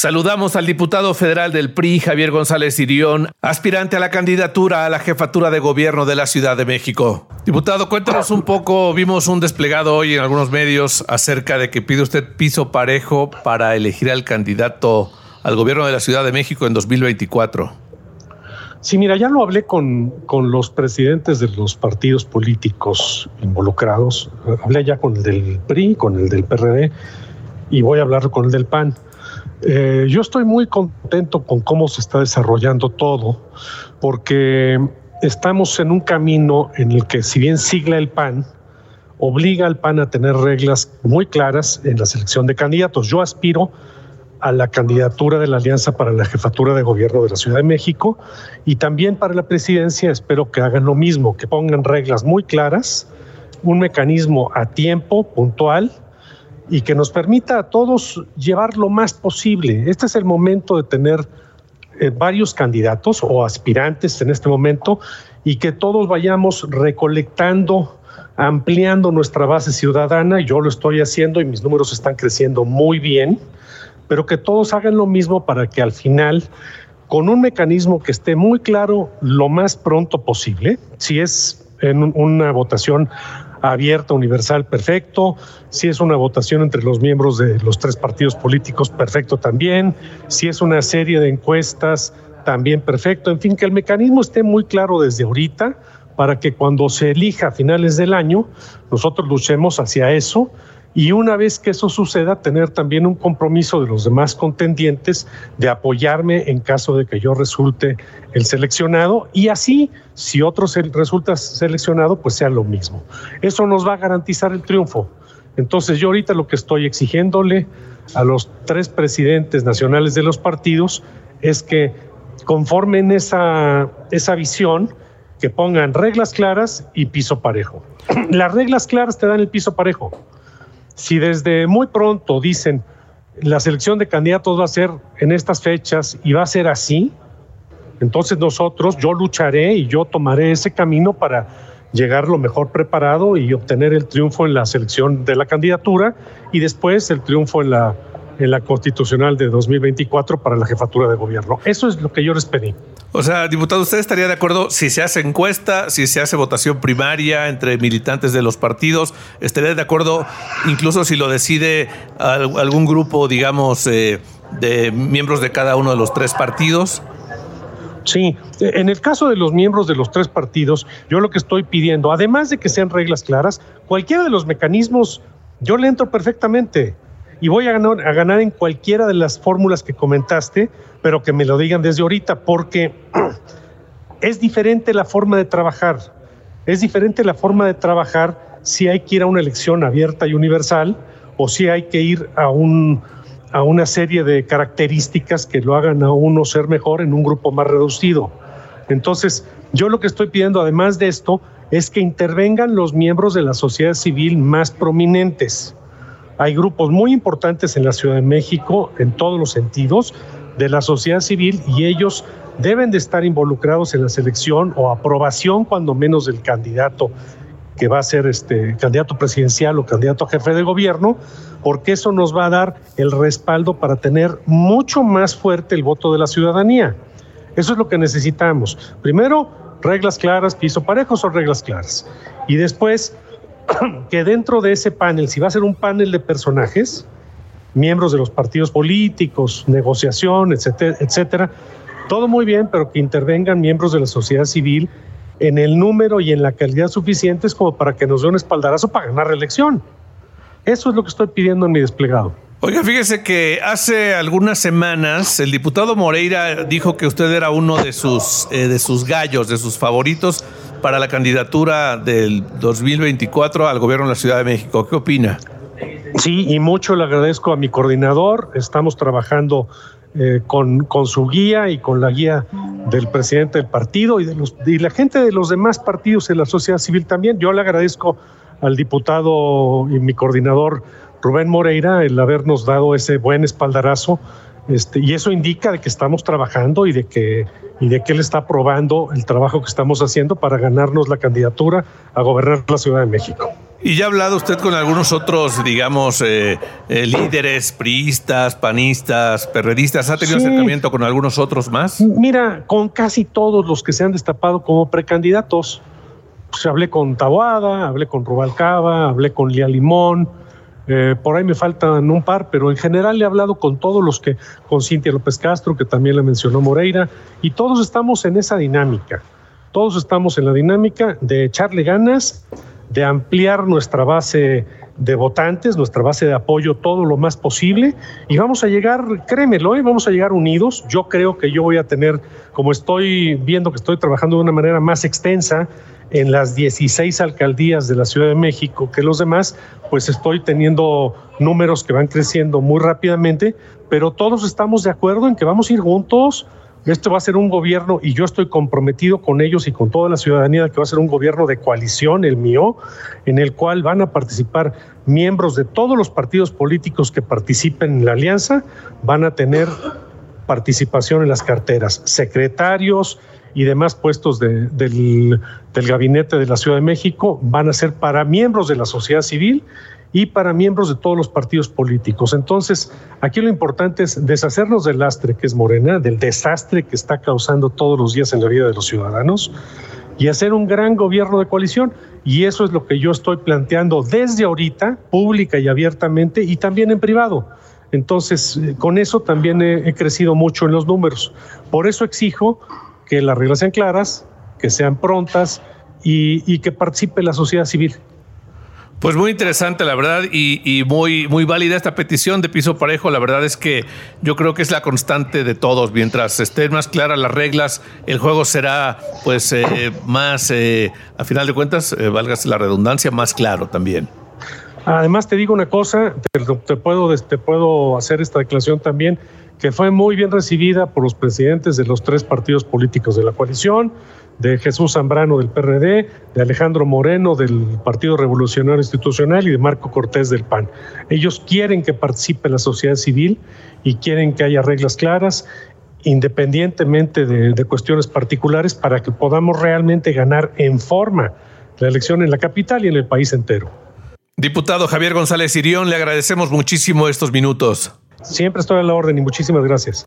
Saludamos al diputado federal del PRI, Javier González Irión, aspirante a la candidatura a la jefatura de gobierno de la Ciudad de México. Diputado, cuéntanos un poco, vimos un desplegado hoy en algunos medios acerca de que pide usted piso parejo para elegir al candidato al gobierno de la Ciudad de México en 2024. Sí, mira, ya lo hablé con, con los presidentes de los partidos políticos involucrados, hablé ya con el del PRI, con el del PRD y voy a hablar con el del PAN. Eh, yo estoy muy contento con cómo se está desarrollando todo, porque estamos en un camino en el que si bien sigla el PAN, obliga al PAN a tener reglas muy claras en la selección de candidatos. Yo aspiro a la candidatura de la Alianza para la Jefatura de Gobierno de la Ciudad de México y también para la presidencia espero que hagan lo mismo, que pongan reglas muy claras, un mecanismo a tiempo, puntual, y que nos permita a todos llevar lo más posible. Este es el momento de tener eh, varios candidatos o aspirantes en este momento y que todos vayamos recolectando, ampliando nuestra base ciudadana. Yo lo estoy haciendo y mis números están creciendo muy bien, pero que todos hagan lo mismo para que al final con un mecanismo que esté muy claro lo más pronto posible, si es en una votación abierta, universal, perfecto. Si es una votación entre los miembros de los tres partidos políticos, perfecto también. Si es una serie de encuestas, también perfecto. En fin, que el mecanismo esté muy claro desde ahorita para que cuando se elija a finales del año, nosotros luchemos hacia eso y una vez que eso suceda, tener también un compromiso de los demás contendientes de apoyarme en caso de que yo resulte el seleccionado y así, si otro resulta seleccionado, pues sea lo mismo. Eso nos va a garantizar el triunfo. Entonces yo ahorita lo que estoy exigiéndole a los tres presidentes nacionales de los partidos es que conformen esa, esa visión, que pongan reglas claras y piso parejo. Las reglas claras te dan el piso parejo. Si desde muy pronto dicen la selección de candidatos va a ser en estas fechas y va a ser así, entonces nosotros, yo lucharé y yo tomaré ese camino para llegar lo mejor preparado y obtener el triunfo en la selección de la candidatura y después el triunfo en la en la constitucional de 2024 para la jefatura de gobierno. Eso es lo que yo les pedí. O sea, diputado, ¿usted estaría de acuerdo si se hace encuesta, si se hace votación primaria entre militantes de los partidos? ¿Estaría de acuerdo incluso si lo decide algún grupo, digamos, eh, de miembros de cada uno de los tres partidos? Sí, en el caso de los miembros de los tres partidos, yo lo que estoy pidiendo, además de que sean reglas claras, cualquiera de los mecanismos, yo le entro perfectamente y voy a ganar, a ganar en cualquiera de las fórmulas que comentaste, pero que me lo digan desde ahorita, porque es diferente la forma de trabajar. Es diferente la forma de trabajar si hay que ir a una elección abierta y universal o si hay que ir a, un, a una serie de características que lo hagan a uno ser mejor en un grupo más reducido. Entonces, yo lo que estoy pidiendo, además de esto, es que intervengan los miembros de la sociedad civil más prominentes hay grupos muy importantes en la Ciudad de México, en todos los sentidos, de la sociedad civil y ellos deben de estar involucrados en la selección o aprobación, cuando menos, del candidato que va a ser este candidato presidencial o candidato a jefe de gobierno, porque eso nos va a dar el respaldo para tener mucho más fuerte el voto de la ciudadanía. Eso es lo que necesitamos. Primero, reglas claras, piso parejo son reglas claras. Y después, que dentro de ese panel, si va a ser un panel de personajes, miembros de los partidos políticos, negociación, etcétera, etcétera, todo muy bien, pero que intervengan miembros de la sociedad civil en el número y en la calidad suficientes como para que nos dé un espaldarazo para ganar la elección. Eso es lo que estoy pidiendo en mi desplegado. Oiga, fíjese que hace algunas semanas el diputado Moreira dijo que usted era uno de sus, eh, de sus gallos, de sus favoritos para la candidatura del 2024 al gobierno de la Ciudad de México. ¿Qué opina? Sí, y mucho le agradezco a mi coordinador. Estamos trabajando eh, con, con, su guía y con la guía del presidente del partido y de los, y la gente de los demás partidos en la sociedad civil también. Yo le agradezco al diputado y mi coordinador Rubén Moreira el habernos dado ese buen espaldarazo este, y eso indica de que estamos trabajando y de que y de que él está aprobando el trabajo que estamos haciendo para ganarnos la candidatura a gobernar la Ciudad de México. ¿Y ya ha hablado usted con algunos otros, digamos, eh, eh, líderes, priistas, panistas, perredistas? ¿Ha tenido acercamiento con algunos otros más? Mira, con casi todos los que se han destapado como precandidatos. Pues hablé con Taboada, hablé con Rubalcaba, hablé con Lía Limón, eh, por ahí me faltan un par, pero en general he hablado con todos los que, con Cintia López Castro, que también le mencionó Moreira, y todos estamos en esa dinámica. Todos estamos en la dinámica de echarle ganas, de ampliar nuestra base de votantes, nuestra base de apoyo todo lo más posible y vamos a llegar, créemelo, ¿eh? vamos a llegar unidos. Yo creo que yo voy a tener, como estoy viendo que estoy trabajando de una manera más extensa en las 16 alcaldías de la Ciudad de México que los demás, pues estoy teniendo números que van creciendo muy rápidamente, pero todos estamos de acuerdo en que vamos a ir juntos, este va a ser un gobierno, y yo estoy comprometido con ellos y con toda la ciudadanía, que va a ser un gobierno de coalición, el mío, en el cual van a participar miembros de todos los partidos políticos que participen en la alianza, van a tener participación en las carteras, secretarios y demás puestos del, del gabinete de la Ciudad de México van a ser para miembros de la sociedad civil y para miembros de todos los partidos políticos. Entonces, aquí lo importante es deshacernos del lastre que es Morena, del desastre que está causando todos los días en la vida de los ciudadanos y hacer un gran gobierno de coalición. Y eso es lo que yo estoy planteando desde ahorita, pública y abiertamente, y también en privado. Entonces, eh, con eso también he, crecido mucho en los números. Por eso exijo que las reglas sean claras, que sean prontas y que participe la sociedad civil. Pues muy interesante, la verdad, y, muy, muy válida esta petición de piso parejo. La verdad es que yo creo que es la constante de todos. Mientras estén más claras las reglas, el juego será, pues, eh, más, eh, a final de cuentas, eh, la redundancia, más claro también. Además, te digo una cosa, te, puedo, te puedo hacer esta declaración también, que fue muy bien recibida por los presidentes de los tres partidos políticos de la coalición de Jesús Zambrano del PRD, de Alejandro Moreno del Partido Revolucionario Institucional y de Marco Cortés del PAN. Ellos quieren que participe la sociedad civil y quieren que haya reglas claras independientemente de, cuestiones particulares para que podamos realmente ganar en forma la elección en la capital y en el país entero. Diputado Javier González Irión, le agradecemos muchísimo estos minutos. Siempre estoy a la orden y muchísimas gracias.